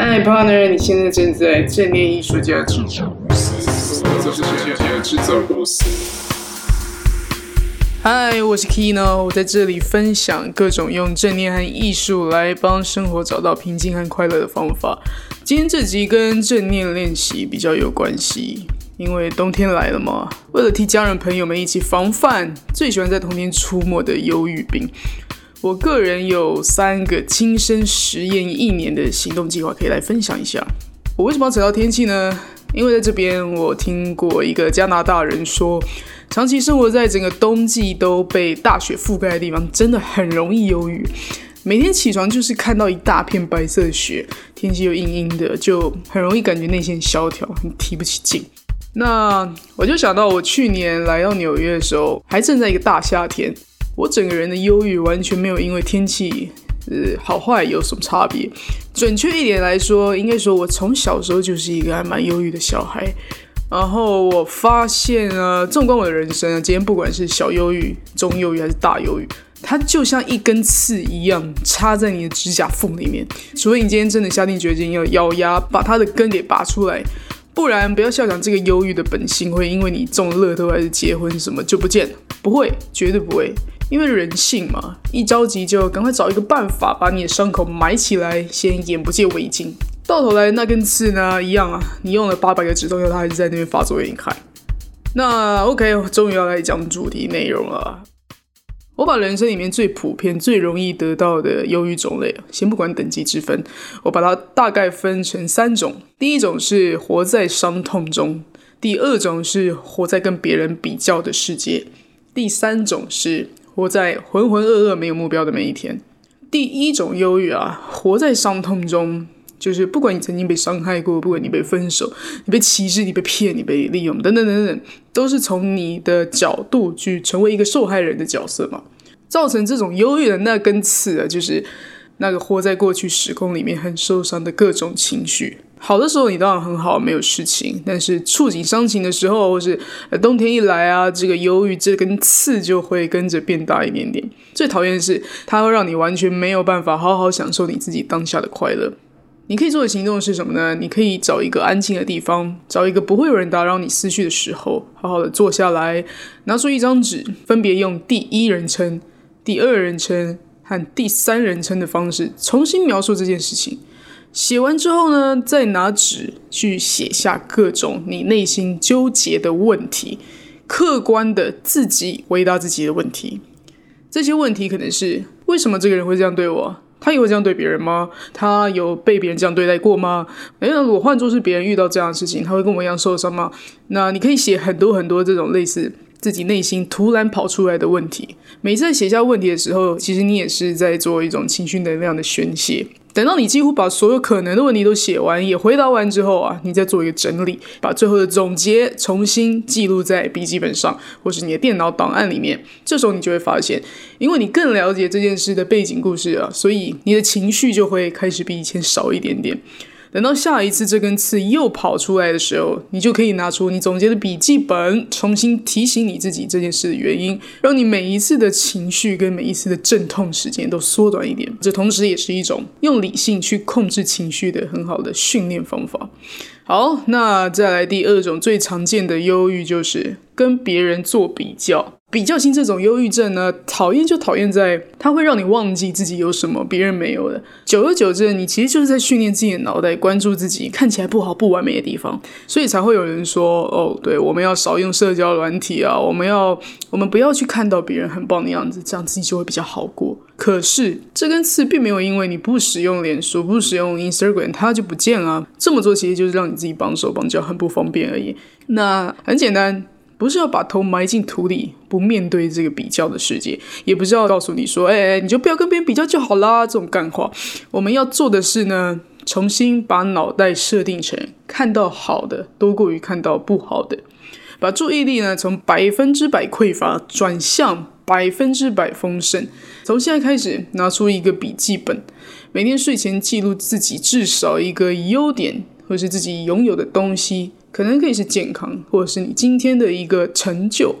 嗨，partner，你现在正在正念艺术家制造公司，这是世界制造公司。嗨，我是 Kino，我在这里分享各种用正念和艺术来帮生活找到平静和快乐的方法。今天这集跟正念练习比较有关系，因为冬天来了嘛，为了替家人朋友们一起防范最喜欢在冬天出没的忧郁病。我个人有三个亲身实验一年的行动计划可以来分享一下。我为什么要扯到天气呢？因为在这边我听过一个加拿大人说，长期生活在整个冬季都被大雪覆盖的地方，真的很容易忧郁。每天起床就是看到一大片白色雪，天气又阴阴的，就很容易感觉内心萧条，很提不起劲。那我就想到我去年来到纽约的时候，还正在一个大夏天。我整个人的忧郁完全没有因为天气，呃，好坏有什么差别。准确一点来说，应该说我从小时候就是一个还蛮忧郁的小孩。然后我发现啊，纵观我的人生啊，今天不管是小忧郁、中忧郁还是大忧郁，它就像一根刺一样插在你的指甲缝里面。除非你今天真的下定决心要咬牙把它的根给拔出来，不然不要笑想这个忧郁的本性会因为你中了乐透还是结婚什么就不见了。不会，绝对不会。因为人性嘛，一着急就赶快找一个办法把你的伤口埋起来，先眼不见为净。到头来那根刺呢，一样啊，你用了八百个止痛药，它还是在那边发作给你看。那 OK，终于要来讲主题内容了。我把人生里面最普遍、最容易得到的忧郁种类，先不管等级之分，我把它大概分成三种。第一种是活在伤痛中，第二种是活在跟别人比较的世界，第三种是。活在浑浑噩噩、没有目标的每一天。第一种忧郁啊，活在伤痛中，就是不管你曾经被伤害过，不管你被分手、你被歧视、你被骗、你被利用等等等等，都是从你的角度去成为一个受害人的角色嘛。造成这种忧郁的那根刺啊，就是那个活在过去时空里面很受伤的各种情绪。好的时候你当然很好，没有事情。但是触景伤情的时候，或是冬天一来啊，这个忧郁这根刺就会跟着变大一点点。最讨厌的是，它会让你完全没有办法好好享受你自己当下的快乐。你可以做的行动是什么呢？你可以找一个安静的地方，找一个不会有人打扰你思绪的时候，好好的坐下来，拿出一张纸，分别用第一人称、第二人称和第三人称的方式，重新描述这件事情。写完之后呢，再拿纸去写下各种你内心纠结的问题，客观的自己回答自己的问题。这些问题可能是：为什么这个人会这样对我？他也会这样对别人吗？他有被别人这样对待过吗？诶，那如果换作是别人遇到这样的事情，他会跟我一样受伤吗？那你可以写很多很多这种类似自己内心突然跑出来的问题。每次在写下问题的时候，其实你也是在做一种情绪能量的宣泄。等到你几乎把所有可能的问题都写完，也回答完之后啊，你再做一个整理，把最后的总结重新记录在笔记本上，或是你的电脑档案里面。这时候你就会发现，因为你更了解这件事的背景故事啊，所以你的情绪就会开始比以前少一点点。等到下一次这根刺又跑出来的时候，你就可以拿出你总结的笔记本，重新提醒你自己这件事的原因，让你每一次的情绪跟每一次的阵痛时间都缩短一点。这同时也是一种用理性去控制情绪的很好的训练方法。好，那再来第二种最常见的忧郁，就是跟别人做比较。比较心这种忧郁症呢，讨厌就讨厌在它会让你忘记自己有什么别人没有的。久而久之，你其实就是在训练自己的脑袋，关注自己看起来不好、不完美的地方，所以才会有人说：“哦，对，我们要少用社交软体啊，我们要我们不要去看到别人很棒的样子，这样自己就会比较好过。”可是这根刺并没有因为你不使用脸书、不使用 Instagram，它就不见了。这么做其实就是让你自己绑手绑脚，很不方便而已。那很简单。不是要把头埋进土里，不面对这个比较的世界，也不是要告诉你说，哎哎，你就不要跟别人比较就好啦。这种干话，我们要做的是呢，重新把脑袋设定成看到好的多过于看到不好的，把注意力呢从百分之百匮乏转向百分之百丰盛。从现在开始，拿出一个笔记本，每天睡前记录自己至少一个优点。或是自己拥有的东西，可能可以是健康，或者是你今天的一个成就。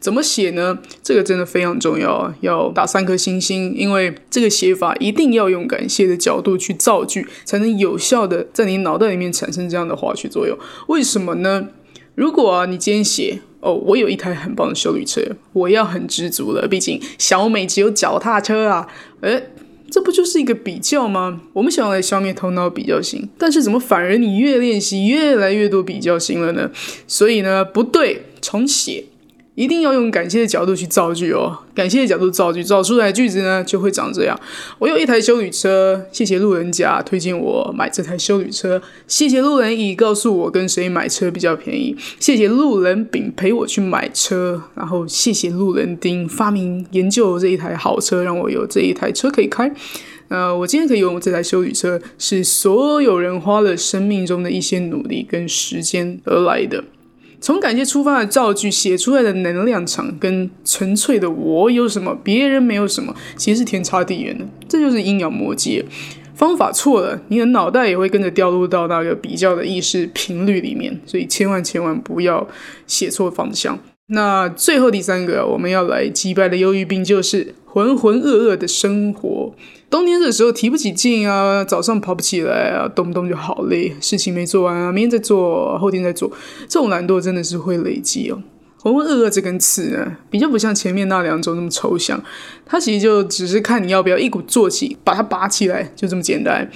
怎么写呢？这个真的非常重要，要打三颗星星，因为这个写法一定要用感谢的角度去造句，才能有效的在你脑袋里面产生这样的化学作用。为什么呢？如果啊，你今天写哦，我有一台很棒的修理车，我要很知足了，毕竟小美只有脚踏车啊，诶，这不就是一个比较吗？我们想要来消灭头脑比较心，但是怎么反而你越练习越来越多比较心了呢？所以呢，不对，重写。一定要用感谢的角度去造句哦，感谢的角度造句，造出来的句子呢就会长这样。我有一台修理车，谢谢路人甲推荐我买这台修理车，谢谢路人乙告诉我跟谁买车比较便宜，谢谢路人丙陪我去买车，然后谢谢路人丁发明研究这一台好车，让我有这一台车可以开。呃，我今天可以用这台修理车，是所有人花了生命中的一些努力跟时间而来的。从感谢出发的造句写出来的能量场，跟纯粹的我有什么，别人没有什么，其实是天差地远的。这就是阴阳魔界，方法错了，你的脑袋也会跟着掉入到那个比较的意识频率里面。所以千万千万不要写错方向。那最后第三个我们要来击败的忧郁病，就是浑浑噩噩的生活。冬天的时候提不起劲啊，早上跑不起来啊，动不动就好累，事情没做完啊，明天再做，后天再做，这种懒惰真的是会累积哦。浑浑噩噩这根刺呢，比较不像前面那两种那么抽象，它其实就只是看你要不要一鼓作气把它拔起来，就这么简单。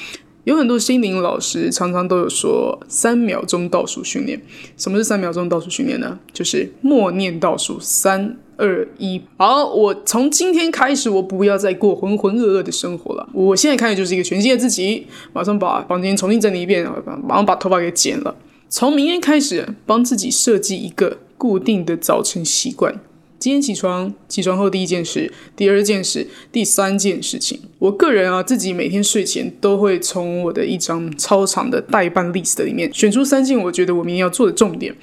有很多心灵老师常常都有说三秒钟倒数训练。什么是三秒钟倒数训练呢？就是默念倒数三二一。好，我从今天开始，我不要再过浑浑噩噩的生活了。我现在开始就是一个全新的自己，马上把房间重新整理一遍，马上把头发给剪了。从明天开始，帮自己设计一个固定的早晨习惯。今天起床，起床后第一件事，第二件事，第三件事情。我个人啊，自己每天睡前都会从我的一张超长的待办 list 里面选出三件我觉得我明天要做的重点。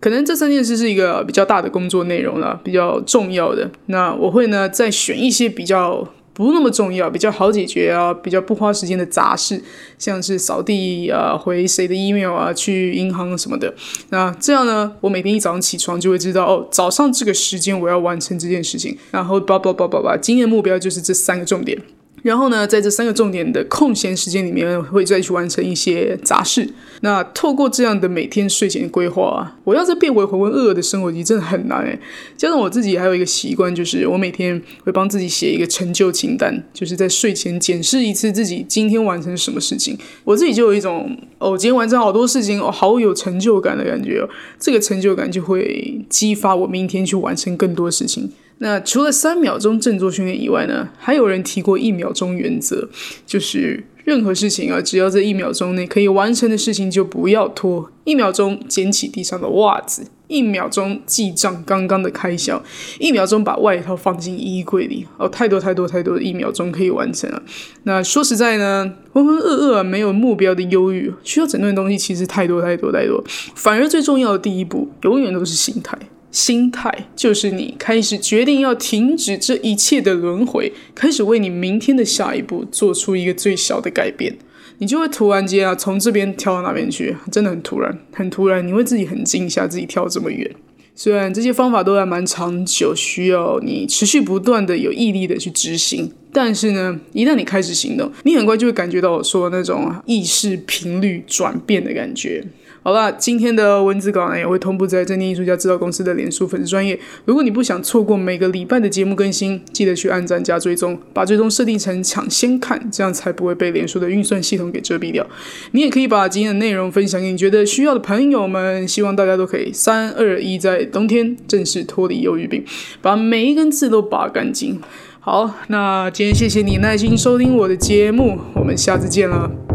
可能这三件事是一个比较大的工作内容了，比较重要的。那我会呢再选一些比较。不那么重要，比较好解决啊，比较不花时间的杂事，像是扫地啊、回谁的 email 啊、去银行什么的。那这样呢，我每天一早上起床就会知道，哦，早上这个时间我要完成这件事情，然后叭叭叭叭叭，今天的目标就是这三个重点。然后呢，在这三个重点的空闲时间里面，会再去完成一些杂事。那透过这样的每天睡前规划，我要再变回浑浑噩噩的生活，其实真的很难诶。加上我自己还有一个习惯，就是我每天会帮自己写一个成就清单，就是在睡前检视一次自己今天完成什么事情。我自己就有一种哦，今天完成好多事情哦，好有成就感的感觉哦。这个成就感就会激发我明天去完成更多事情。那除了三秒钟振作训练以外呢，还有人提过一秒钟原则，就是任何事情啊，只要在一秒钟内可以完成的事情就不要拖。一秒钟捡起地上的袜子，一秒钟记账刚刚的开销，一秒钟把外套放进衣柜里。哦，太多太多太多的一秒钟可以完成了。那说实在呢，浑浑噩噩啊没有目标的忧郁，需要整顿的东西其实太多太多太多。反而最重要的第一步，永远都是心态。心态就是你开始决定要停止这一切的轮回，开始为你明天的下一步做出一个最小的改变，你就会突然间啊从这边跳到那边去，真的很突然，很突然，你会自己很惊吓，自己跳这么远。虽然这些方法都还蛮长久，需要你持续不断的有毅力的去执行，但是呢，一旦你开始行动，你很快就会感觉到我说的那种意识频率转变的感觉。好了，今天的文字稿呢也会同步在正念艺术家制造公司的脸书粉丝专业。如果你不想错过每个礼拜的节目更新，记得去按赞加追踪，把追踪设定成抢先看，这样才不会被脸书的运算系统给遮蔽掉。你也可以把今天的内容分享给你觉得需要的朋友们，希望大家都可以三二一，在冬天正式脱离忧郁病，把每一根刺都拔干净。好，那今天谢谢你耐心收听我的节目，我们下次见了。